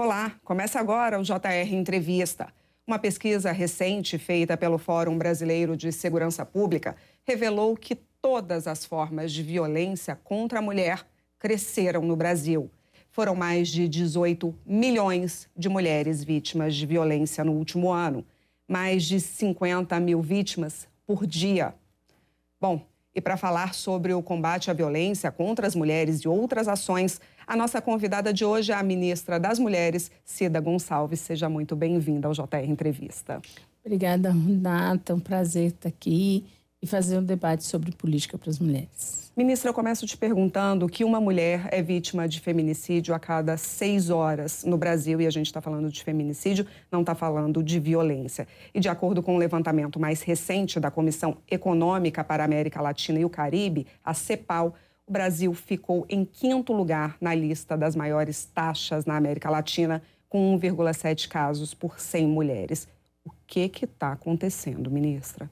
Olá, começa agora o JR Entrevista. Uma pesquisa recente feita pelo Fórum Brasileiro de Segurança Pública revelou que todas as formas de violência contra a mulher cresceram no Brasil. Foram mais de 18 milhões de mulheres vítimas de violência no último ano, mais de 50 mil vítimas por dia. Bom, e para falar sobre o combate à violência contra as mulheres e outras ações, a nossa convidada de hoje é a ministra das Mulheres, Cida Gonçalves. Seja muito bem-vinda ao JR Entrevista. Obrigada, Renata. É um prazer estar aqui e fazer um debate sobre política para as mulheres. Ministra, eu começo te perguntando que uma mulher é vítima de feminicídio a cada seis horas no Brasil, e a gente está falando de feminicídio, não está falando de violência. E de acordo com o um levantamento mais recente da Comissão Econômica para a América Latina e o Caribe, a CEPAL, o Brasil ficou em quinto lugar na lista das maiores taxas na América Latina, com 1,7 casos por 100 mulheres. O que está acontecendo, ministra?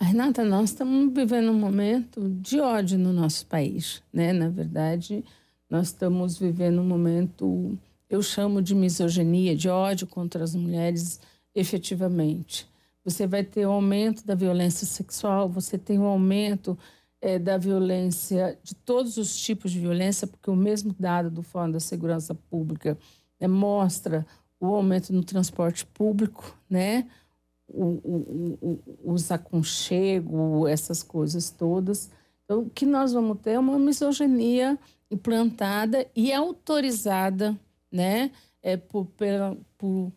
Renata, nós estamos vivendo um momento de ódio no nosso país, né? Na verdade, nós estamos vivendo um momento, eu chamo de misoginia, de ódio contra as mulheres, efetivamente. Você vai ter o um aumento da violência sexual, você tem o um aumento é, da violência, de todos os tipos de violência, porque o mesmo dado do Fórum da Segurança Pública é, mostra o aumento no transporte público, né? O, o, os aconchegos, essas coisas todas. Então, o que nós vamos ter é uma misoginia implantada e autorizada, né? É, por, pela, por,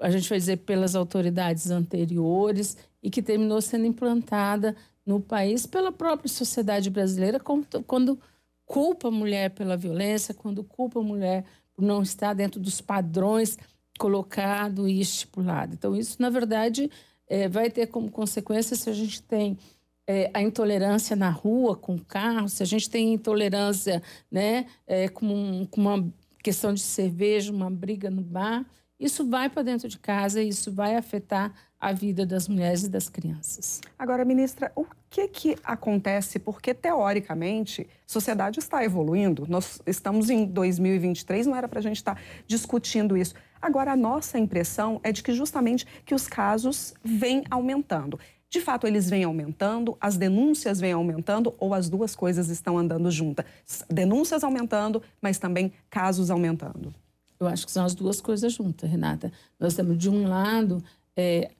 a gente vai dizer, pelas autoridades anteriores e que terminou sendo implantada no país pela própria sociedade brasileira quando culpa a mulher pela violência, quando culpa a mulher por não estar dentro dos padrões colocado e estipulado. Então, isso, na verdade, é, vai ter como consequência se a gente tem é, a intolerância na rua com carro, se a gente tem intolerância né, é, com, um, com uma questão de cerveja, uma briga no bar, isso vai para dentro de casa e isso vai afetar a vida das mulheres e das crianças. Agora, ministra, o que, que acontece? Porque, teoricamente, a sociedade está evoluindo. Nós estamos em 2023, não era para a gente estar tá discutindo isso. Agora, a nossa impressão é de que justamente que os casos vêm aumentando. De fato, eles vêm aumentando, as denúncias vêm aumentando ou as duas coisas estão andando juntas? Denúncias aumentando, mas também casos aumentando. Eu acho que são as duas coisas juntas, Renata. Nós temos, de um lado, é,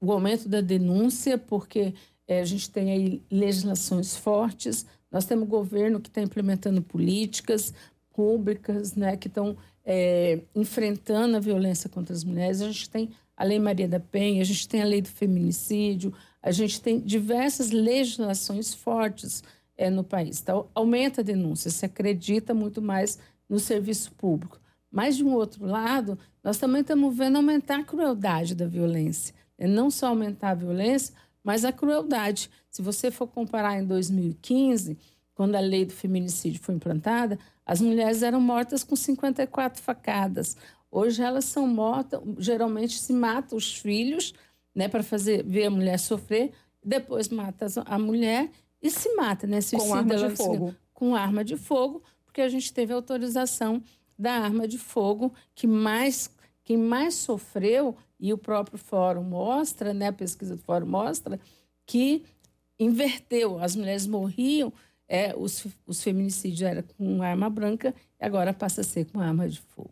o aumento da denúncia, porque é, a gente tem aí legislações fortes, nós temos governo que está implementando políticas públicas, né, que estão é, enfrentando a violência contra as mulheres. A gente tem a Lei Maria da Penha, a gente tem a Lei do Feminicídio, a gente tem diversas legislações fortes é, no país. Então, aumenta a denúncia, se acredita muito mais no serviço público. Mas, de um outro lado, nós também estamos vendo aumentar a crueldade da violência. É não só aumentar a violência, mas a crueldade. Se você for comparar em 2015, quando a lei do feminicídio foi implantada, as mulheres eram mortas com 54 facadas. Hoje elas são mortas, geralmente se mata os filhos, né, para fazer ver a mulher sofrer, depois mata a mulher e se mata, né, com arma de fogo. Com arma de fogo, porque a gente teve autorização da arma de fogo que mais quem mais sofreu e o próprio fórum mostra, né, a pesquisa do fórum mostra que inverteu, as mulheres morriam é, os, os feminicídios era com arma branca e agora passa a ser com arma de fogo.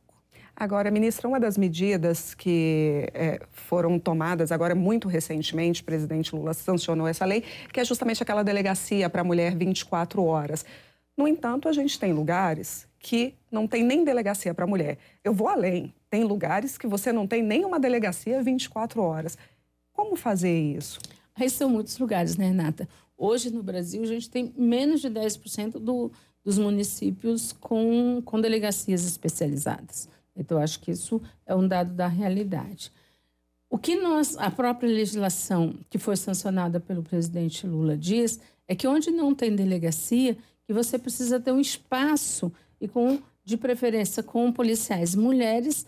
Agora, ministra, uma das medidas que é, foram tomadas agora muito recentemente, o presidente Lula sancionou essa lei, que é justamente aquela delegacia para a mulher 24 horas. No entanto, a gente tem lugares que não tem nem delegacia para a mulher. Eu vou além. Tem lugares que você não tem nem uma delegacia 24 horas. Como fazer isso? Aí são muitos lugares, né, Renata? Hoje, no Brasil, a gente tem menos de 10% do, dos municípios com, com delegacias especializadas. Então, acho que isso é um dado da realidade. O que nós, a própria legislação que foi sancionada pelo presidente Lula diz é que onde não tem delegacia, que você precisa ter um espaço e com de preferência com policiais mulheres,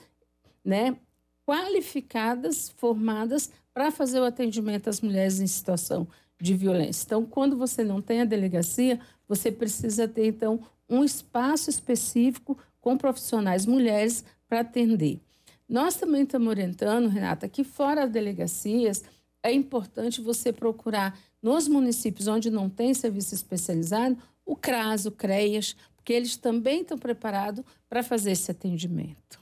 né, qualificadas, formadas para fazer o atendimento às mulheres em situação de violência. Então, quando você não tem a delegacia, você precisa ter, então, um espaço específico com profissionais mulheres para atender. Nós também estamos orientando, Renata, que fora as delegacias, é importante você procurar nos municípios onde não tem serviço especializado, o CRAS, o CREAS, porque eles também estão preparados para fazer esse atendimento.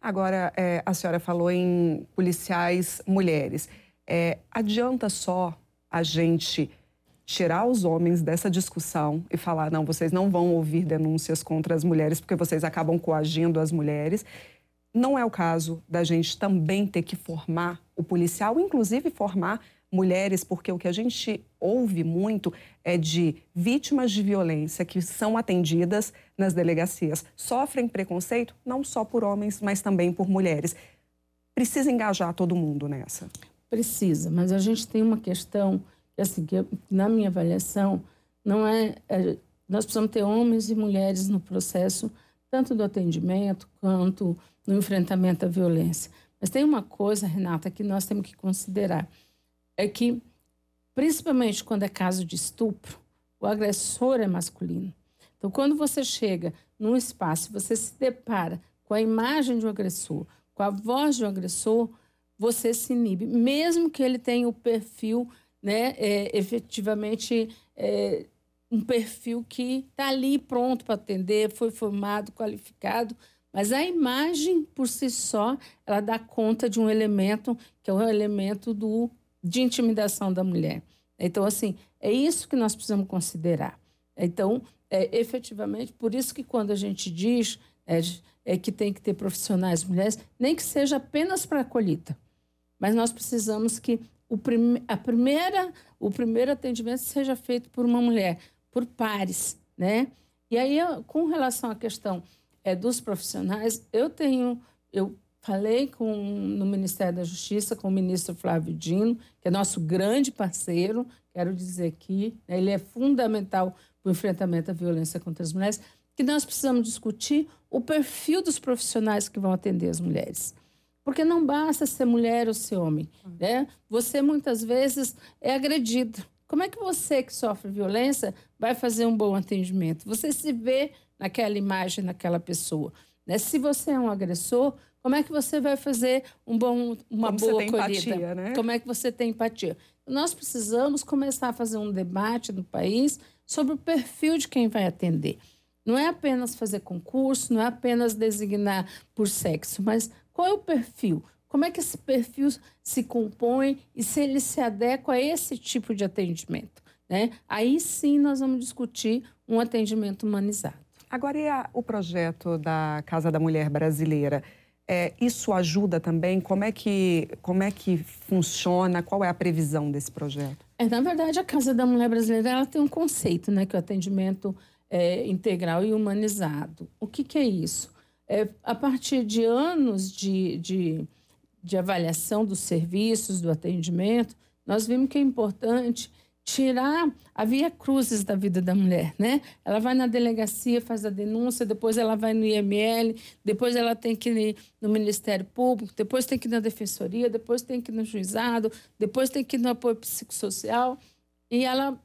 Agora, é, a senhora falou em policiais mulheres. É, adianta só a gente tirar os homens dessa discussão e falar: não, vocês não vão ouvir denúncias contra as mulheres porque vocês acabam coagindo as mulheres. Não é o caso da gente também ter que formar o policial, inclusive formar mulheres, porque o que a gente ouve muito é de vítimas de violência que são atendidas nas delegacias, sofrem preconceito não só por homens, mas também por mulheres. Precisa engajar todo mundo nessa. Precisa, mas a gente tem uma questão assim, que na minha avaliação, não é, é, nós precisamos ter homens e mulheres no processo, tanto do atendimento quanto no enfrentamento à violência. Mas tem uma coisa, Renata, que nós temos que considerar, é que, principalmente quando é caso de estupro, o agressor é masculino. Então, quando você chega num espaço, você se depara com a imagem de um agressor, com a voz de um agressor, você se inibe, mesmo que ele tenha o perfil né, é, efetivamente é, um perfil que está ali pronto para atender, foi formado, qualificado, mas a imagem por si só ela dá conta de um elemento que é o elemento do, de intimidação da mulher. Então, assim, é isso que nós precisamos considerar. Então, é, efetivamente, por isso que quando a gente diz é, é que tem que ter profissionais mulheres, nem que seja apenas para a colheita, mas nós precisamos que o, prim a primeira, o primeiro atendimento seja feito por uma mulher, por pares, né? E aí, com relação à questão é, dos profissionais, eu tenho, eu falei com, no Ministério da Justiça com o ministro Flávio Dino, que é nosso grande parceiro, quero dizer que né, ele é fundamental para o enfrentamento à violência contra as mulheres, que nós precisamos discutir o perfil dos profissionais que vão atender as mulheres. Porque não basta ser mulher ou ser homem. Né? Você muitas vezes é agredido. Como é que você que sofre violência vai fazer um bom atendimento? Você se vê naquela imagem, naquela pessoa. Né? Se você é um agressor, como é que você vai fazer um bom, uma Como boa acolhida? Empatia, né? Como é que você tem empatia? Nós precisamos começar a fazer um debate no país sobre o perfil de quem vai atender. Não é apenas fazer concurso, não é apenas designar por sexo, mas qual é o perfil? Como é que esse perfil se compõe e se ele se adequa a esse tipo de atendimento? Né? Aí sim nós vamos discutir um atendimento humanizado. Agora, e a, o projeto da Casa da Mulher Brasileira? É, isso ajuda também? Como é, que, como é que funciona? Qual é a previsão desse projeto? É, na verdade, a Casa da Mulher Brasileira ela tem um conceito, né, que é o atendimento é, integral e humanizado. O que, que é isso? É, a partir de anos de, de, de avaliação dos serviços, do atendimento, nós vimos que é importante tirar a via cruzes da vida da mulher, né? Ela vai na delegacia, faz a denúncia, depois ela vai no IML, depois ela tem que ir no Ministério Público, depois tem que ir na defensoria, depois tem que ir no juizado, depois tem que ir no apoio psicossocial e ela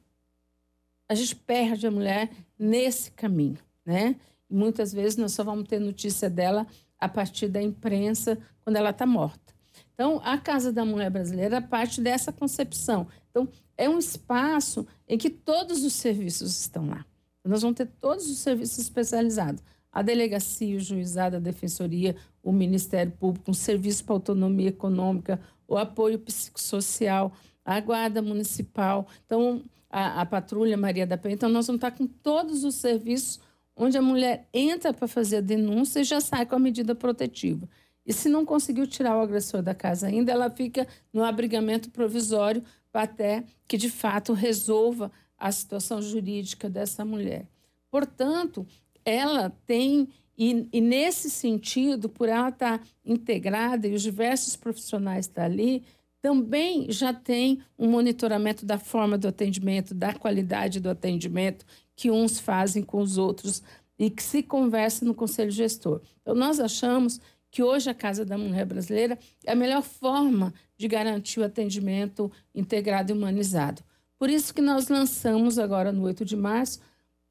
a gente perde a mulher nesse caminho, né? Muitas vezes nós só vamos ter notícia dela a partir da imprensa quando ela está morta. Então, a Casa da Mulher Brasileira parte dessa concepção. Então, é um espaço em que todos os serviços estão lá. Nós vamos ter todos os serviços especializados. A delegacia, o juizado, a defensoria, o Ministério Público, um serviço para autonomia econômica, o apoio psicossocial, a guarda municipal, então a, a patrulha Maria da Penha. Então, nós vamos estar com todos os serviços onde a mulher entra para fazer a denúncia e já sai com a medida protetiva. E se não conseguiu tirar o agressor da casa ainda, ela fica no abrigamento provisório até que de fato resolva a situação jurídica dessa mulher. Portanto, ela tem, e, e nesse sentido, por ela estar integrada e os diversos profissionais estar ali, também já tem um monitoramento da forma do atendimento, da qualidade do atendimento que uns fazem com os outros e que se conversa no conselho gestor. Então, nós achamos que hoje a Casa da Mulher Brasileira é a melhor forma de garantir o atendimento integrado e humanizado. Por isso que nós lançamos agora no 8 de março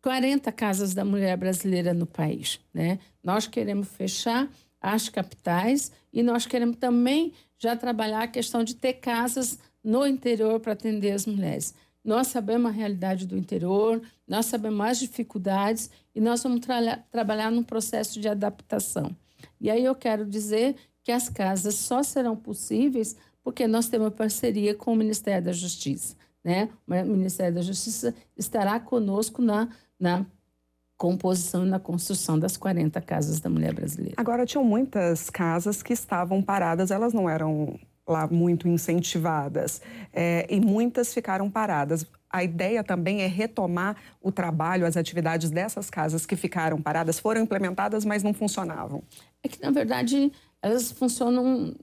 40 casas da mulher brasileira no país, né? Nós queremos fechar às capitais e nós queremos também já trabalhar a questão de ter casas no interior para atender as mulheres. Nós sabemos a realidade do interior, nós sabemos as dificuldades e nós vamos tra trabalhar num processo de adaptação. E aí eu quero dizer que as casas só serão possíveis porque nós temos parceria com o Ministério da Justiça. Né? O Ministério da Justiça estará conosco na, na composição e na construção das 40 casas da mulher brasileira. Agora, tinham muitas casas que estavam paradas, elas não eram lá muito incentivadas é, e muitas ficaram paradas. A ideia também é retomar o trabalho, as atividades dessas casas que ficaram paradas, foram implementadas, mas não funcionavam. É que, na verdade, elas funcionam.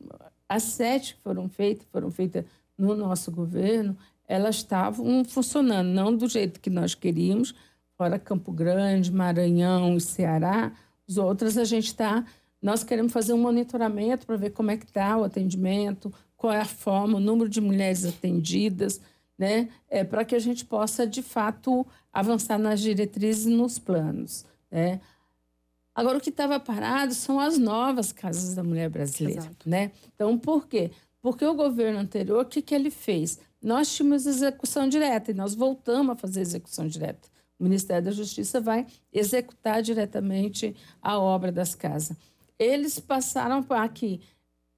As sete que foram feitas, foram feitas no nosso governo, elas estavam funcionando, não do jeito que nós queríamos, fora Campo Grande, Maranhão e Ceará. Os outros a gente está nós queremos fazer um monitoramento para ver como é que está o atendimento, qual é a forma, o número de mulheres atendidas, né? É, para que a gente possa, de fato, avançar nas diretrizes e nos planos. Né? Agora, o que estava parado são as novas casas da mulher brasileira. Né? Então, por quê? Porque o governo anterior, o que, que ele fez? Nós tínhamos execução direta e nós voltamos a fazer execução direta. O Ministério da Justiça vai executar diretamente a obra das casas eles passaram para aqui.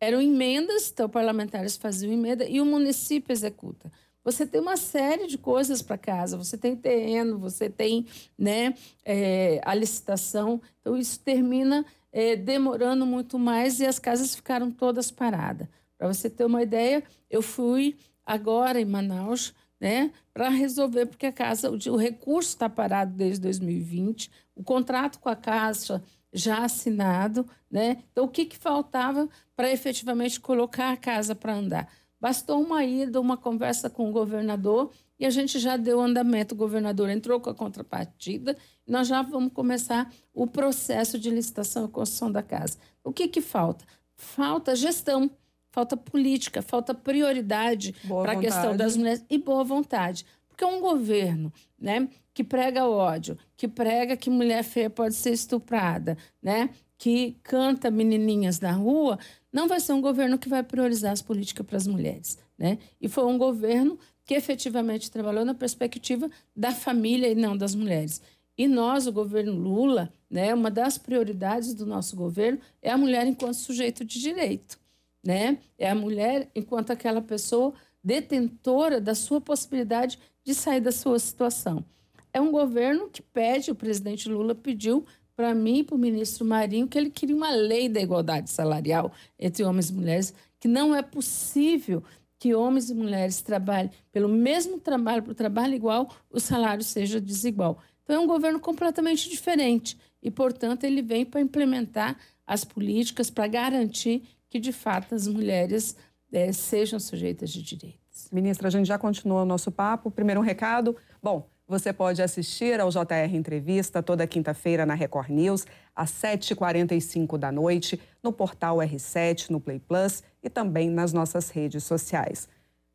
Eram emendas, então parlamentares faziam emenda e o município executa. Você tem uma série de coisas para casa, você tem terreno, você tem né, é, a licitação, então isso termina é, demorando muito mais e as casas ficaram todas paradas. Para você ter uma ideia, eu fui agora em Manaus né, para resolver, porque a casa, o, o recurso está parado desde 2020, o contrato com a Caixa já assinado, né? Então, o que, que faltava para efetivamente colocar a casa para andar? Bastou uma ida, uma conversa com o governador e a gente já deu andamento. O governador entrou com a contrapartida e nós já vamos começar o processo de licitação e construção da casa. O que, que falta? Falta gestão, falta política, falta prioridade para a questão das mulheres e boa vontade. Porque um governo né, que prega ódio, que prega que mulher feia pode ser estuprada, né? que canta menininhas na rua, não vai ser um governo que vai priorizar as políticas para as mulheres. Né? E foi um governo que efetivamente trabalhou na perspectiva da família e não das mulheres. E nós, o governo Lula, né, uma das prioridades do nosso governo é a mulher enquanto sujeito de direito. Né? É a mulher enquanto aquela pessoa detentora da sua possibilidade de sair da sua situação é um governo que pede, o presidente Lula pediu para mim e para o ministro Marinho que ele queria uma lei da igualdade salarial entre homens e mulheres, que não é possível que homens e mulheres trabalhem pelo mesmo trabalho, para o trabalho igual, o salário seja desigual. Então, é um governo completamente diferente e, portanto, ele vem para implementar as políticas para garantir que, de fato, as mulheres é, sejam sujeitas de direitos. Ministra, a gente já continua o nosso papo. Primeiro, um recado. Bom, você pode assistir ao JR Entrevista toda quinta-feira na Record News, às 7h45 da noite, no portal R7, no Play Plus e também nas nossas redes sociais.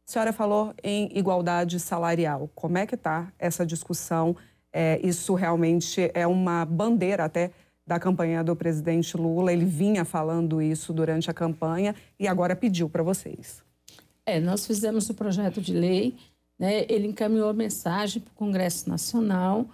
A senhora falou em igualdade salarial. Como é que está essa discussão? É, isso realmente é uma bandeira até da campanha do presidente Lula. Ele vinha falando isso durante a campanha e agora pediu para vocês. É, nós fizemos o projeto de lei né, ele encaminhou a mensagem para o Congresso Nacional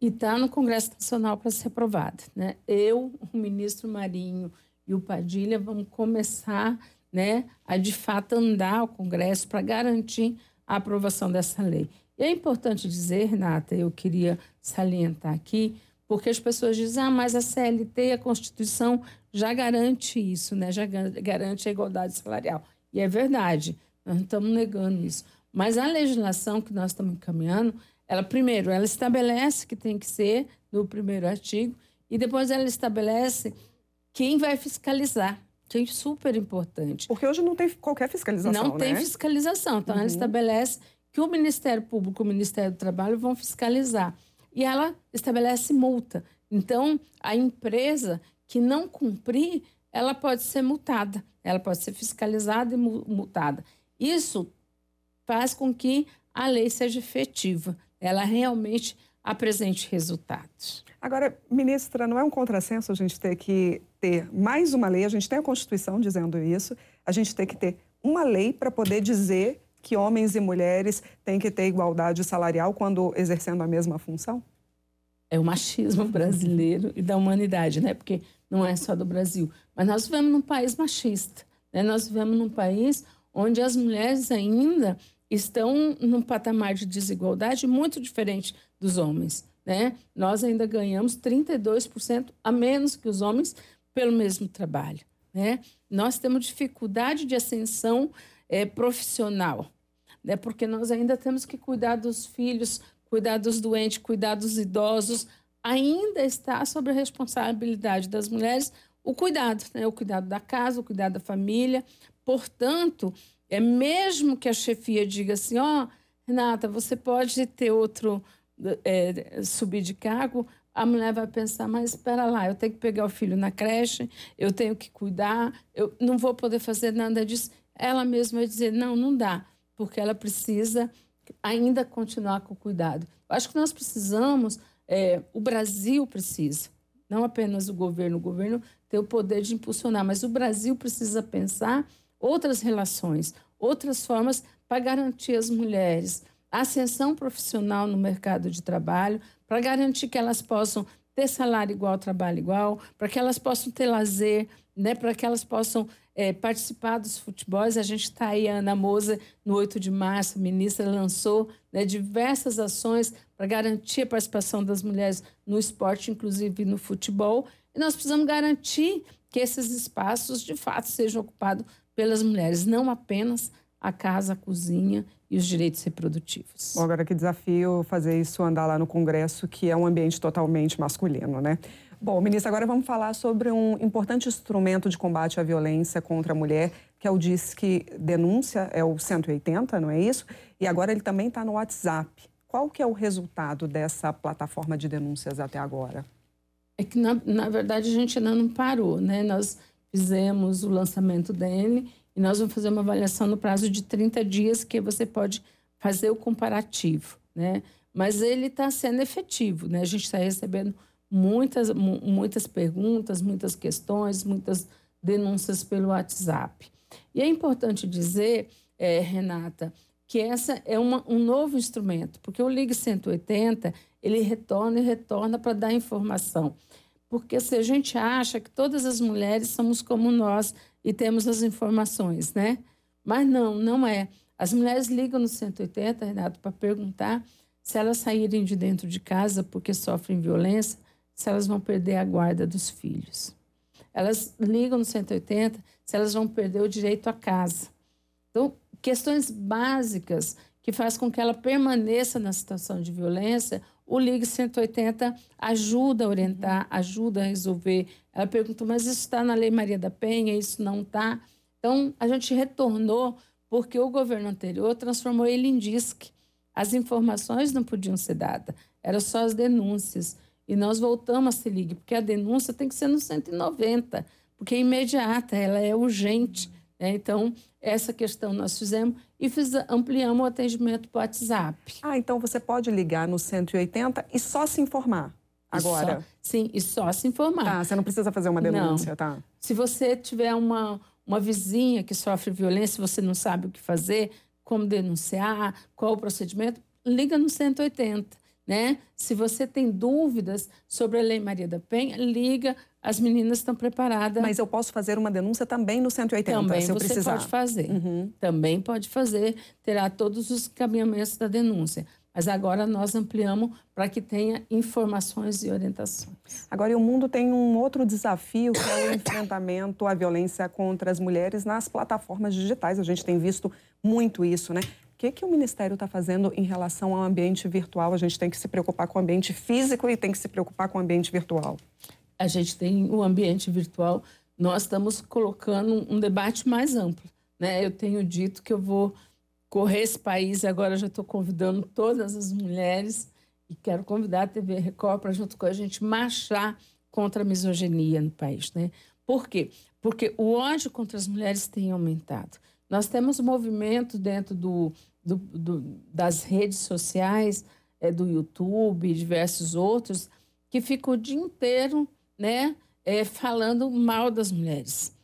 e está no Congresso Nacional para ser aprovada. Né? Eu, o ministro Marinho e o Padilha vamos começar né, a, de fato, andar o Congresso para garantir a aprovação dessa lei. E é importante dizer, Renata, eu queria salientar aqui, porque as pessoas dizem, ah, mas a CLT, a Constituição, já garante isso, né? já garante a igualdade salarial. E é verdade, nós não estamos negando isso. Mas a legislação que nós estamos encaminhando, ela primeiro, ela estabelece que tem que ser no primeiro artigo e depois ela estabelece quem vai fiscalizar, que é super importante. Porque hoje não tem qualquer fiscalização, Não tem né? fiscalização. Então, uhum. ela estabelece que o Ministério Público e o Ministério do Trabalho vão fiscalizar. E ela estabelece multa. Então, a empresa que não cumprir, ela pode ser multada. Ela pode ser fiscalizada e multada. Isso faz com que a lei seja efetiva, ela realmente apresente resultados. Agora, ministra, não é um contrassenso a gente ter que ter mais uma lei, a gente tem a Constituição dizendo isso, a gente tem que ter uma lei para poder dizer que homens e mulheres têm que ter igualdade salarial quando exercendo a mesma função? É o machismo brasileiro e da humanidade, né? Porque não é só do Brasil. Mas nós vivemos num país machista. Né? Nós vivemos num país onde as mulheres ainda estão num patamar de desigualdade muito diferente dos homens. Né? Nós ainda ganhamos 32% a menos que os homens pelo mesmo trabalho. Né? Nós temos dificuldade de ascensão é, profissional, né? porque nós ainda temos que cuidar dos filhos, cuidar dos doentes, cuidar dos idosos. Ainda está sobre a responsabilidade das mulheres o cuidado, né? o cuidado da casa, o cuidado da família. Portanto, é mesmo que a chefia diga assim, ó, oh, Renata, você pode ter outro é, subir de cargo, a mulher vai pensar, mas espera lá, eu tenho que pegar o filho na creche, eu tenho que cuidar, eu não vou poder fazer nada disso ela mesma vai dizer: não, não dá, porque ela precisa ainda continuar com o cuidado. Acho que nós precisamos, é, o Brasil precisa, não apenas o governo, o governo tem o poder de impulsionar, mas o Brasil precisa pensar outras relações, outras formas para garantir as mulheres a ascensão profissional no mercado de trabalho, para garantir que elas possam ter salário igual, trabalho igual, para que elas possam ter lazer, né, para que elas possam é, participar dos futebols. A gente está aí, a Ana Moza, no 8 de março, a ministra lançou né, diversas ações para garantir a participação das mulheres no esporte, inclusive no futebol. E nós precisamos garantir que esses espaços, de fato, sejam ocupados pelas mulheres, não apenas a casa, a cozinha e os direitos reprodutivos. Bom, agora que desafio fazer isso andar lá no Congresso, que é um ambiente totalmente masculino, né? Bom, ministra, agora vamos falar sobre um importante instrumento de combate à violência contra a mulher, que é o Disque Denúncia, é o 180, não é isso? E agora ele também está no WhatsApp. Qual que é o resultado dessa plataforma de denúncias até agora? É que, na, na verdade, a gente ainda não parou, né? Nós fizemos o lançamento dele e nós vamos fazer uma avaliação no prazo de 30 dias, que você pode fazer o comparativo, né? Mas ele está sendo efetivo, né? A gente está recebendo muitas, muitas perguntas, muitas questões, muitas denúncias pelo WhatsApp. E é importante dizer, é, Renata, que essa é uma, um novo instrumento, porque o Ligue 180 ele retorna e retorna para dar informação. Porque se a gente acha que todas as mulheres somos como nós e temos as informações, né? Mas não, não é. As mulheres ligam no 180, Renato, para perguntar se elas saírem de dentro de casa porque sofrem violência, se elas vão perder a guarda dos filhos. Elas ligam no 180 se elas vão perder o direito à casa. Então, questões básicas que faz com que ela permaneça na situação de violência, o Ligue 180 ajuda a orientar, ajuda a resolver. Ela pergunta, mas isso está na Lei Maria da Penha, isso não está? Então, a gente retornou porque o governo anterior transformou ele em DISC. As informações não podiam ser dadas, eram só as denúncias. E nós voltamos a se ligue, porque a denúncia tem que ser no 190, porque é imediata, ela é urgente. Né? Então, essa questão nós fizemos e fiz, ampliamos o atendimento para WhatsApp. Ah, então você pode ligar no 180 e só se informar agora? Só, sim, e só se informar. Tá, você não precisa fazer uma denúncia, não. tá? Se você tiver uma, uma vizinha que sofre violência, você não sabe o que fazer, como denunciar, qual o procedimento, liga no 180 né? Se você tem dúvidas sobre a Lei Maria da Penha, liga, as meninas estão preparadas. Mas eu posso fazer uma denúncia também no 180, também se eu você precisar. pode fazer. Uhum. Também pode fazer, terá todos os caminhamentos da denúncia. Mas agora nós ampliamos para que tenha informações e orientações. Agora, o mundo tem um outro desafio, que é o enfrentamento à violência contra as mulheres nas plataformas digitais. A gente tem visto muito isso, né? Que, que o Ministério está fazendo em relação ao ambiente virtual? A gente tem que se preocupar com o ambiente físico e tem que se preocupar com o ambiente virtual. A gente tem o ambiente virtual, nós estamos colocando um debate mais amplo. Né? Eu tenho dito que eu vou correr esse país agora já estou convidando todas as mulheres e quero convidar a TV Record para, junto com a gente, marchar contra a misoginia no país. Né? Por quê? Porque o ódio contra as mulheres tem aumentado. Nós temos movimentos dentro do, do, do, das redes sociais é, do YouTube e diversos outros que ficam o dia inteiro né, é, falando mal das mulheres,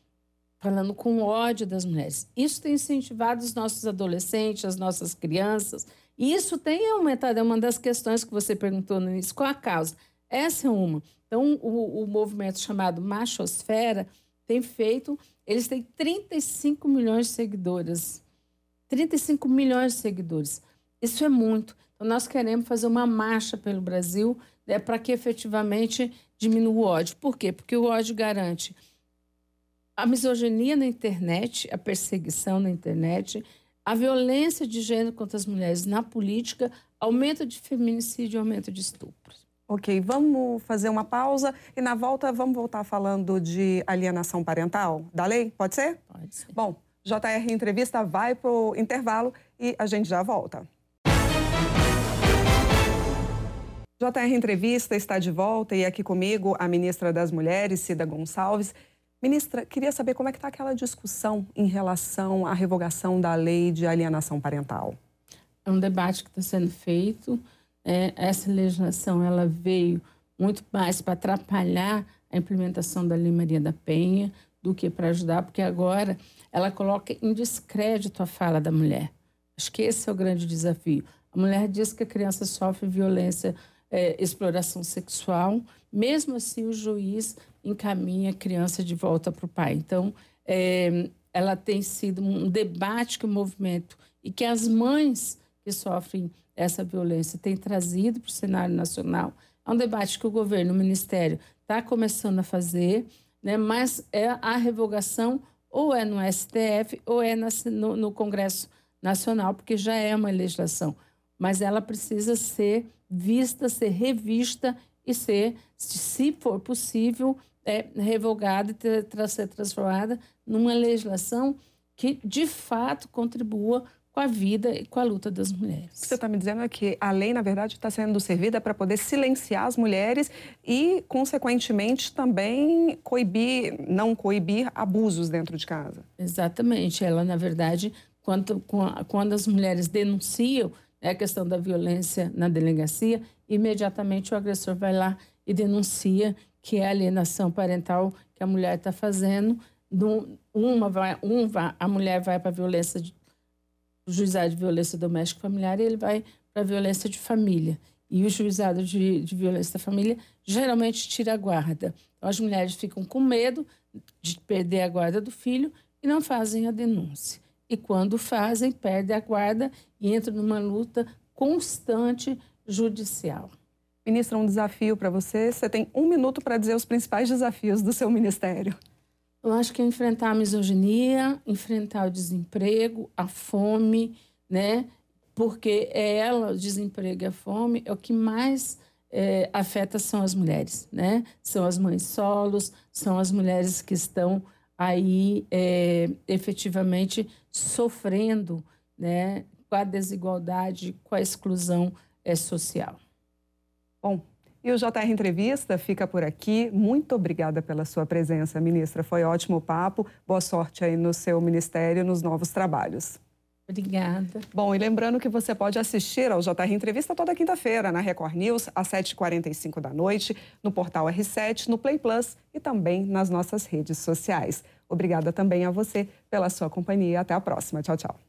falando com ódio das mulheres. Isso tem incentivado os nossos adolescentes, as nossas crianças, e isso tem aumentado. É uma das questões que você perguntou no início: qual a causa? Essa é uma. Então, o, o movimento chamado Machosfera tem feito, eles têm 35 milhões de seguidores. 35 milhões de seguidores. Isso é muito. Então, nós queremos fazer uma marcha pelo Brasil né, para que efetivamente diminua o ódio. Por quê? Porque o ódio garante a misoginia na internet, a perseguição na internet, a violência de gênero contra as mulheres na política, aumento de feminicídio e aumento de estupros. Ok, vamos fazer uma pausa e na volta vamos voltar falando de alienação parental da lei? Pode ser? Pode ser. Bom, JR Entrevista vai para o intervalo e a gente já volta. JR Entrevista está de volta e aqui comigo a ministra das Mulheres, Cida Gonçalves. Ministra, queria saber como é que está aquela discussão em relação à revogação da lei de alienação parental. É um debate que está sendo feito. É, essa legislação ela veio muito mais para atrapalhar a implementação da Lei Maria da Penha do que para ajudar, porque agora ela coloca em descrédito a fala da mulher. Acho que esse é o grande desafio. A mulher diz que a criança sofre violência, é, exploração sexual, mesmo assim o juiz encaminha a criança de volta para o pai. Então, é, ela tem sido um debate que o movimento e que as mães que sofrem essa violência têm trazido para o cenário nacional. É um debate que o governo, o ministério, está começando a fazer, né? mas é a revogação ou é no STF ou é no, no Congresso Nacional, porque já é uma legislação. Mas ela precisa ser vista, ser revista e ser, se for possível, é, revogada e ser transformada numa legislação que, de fato, contribua com a vida e com a luta das mulheres. O que você está me dizendo é que a lei, na verdade, está sendo servida para poder silenciar as mulheres e, consequentemente, também coibir, não coibir abusos dentro de casa. Exatamente. Ela, na verdade, quando, quando as mulheres denunciam né, a questão da violência na delegacia, imediatamente o agressor vai lá e denuncia que é a alienação parental que a mulher está fazendo. Uma vai, um vai, a mulher vai para a violência, de, juizado de violência doméstica familiar e ele vai para a violência de família. E o juizado de, de violência da família geralmente tira a guarda. Então, as mulheres ficam com medo de perder a guarda do filho e não fazem a denúncia. E quando fazem, perdem a guarda e entram numa luta constante judicial. Ministra, um desafio para você. Você tem um minuto para dizer os principais desafios do seu ministério. Eu acho que é enfrentar a misoginia, enfrentar o desemprego, a fome, né? Porque é ela, o desemprego e a fome, é o que mais é, afeta são as mulheres, né? São as mães solos, são as mulheres que estão aí é, efetivamente sofrendo, né? Com a desigualdade, com a exclusão é, social. Bom, e o JR Entrevista fica por aqui. Muito obrigada pela sua presença, ministra. Foi ótimo o papo. Boa sorte aí no seu ministério, nos novos trabalhos. Obrigada. Bom, e lembrando que você pode assistir ao JR Entrevista toda quinta-feira na Record News, às 7h45 da noite, no portal R7, no Play Plus e também nas nossas redes sociais. Obrigada também a você pela sua companhia. Até a próxima. Tchau, tchau.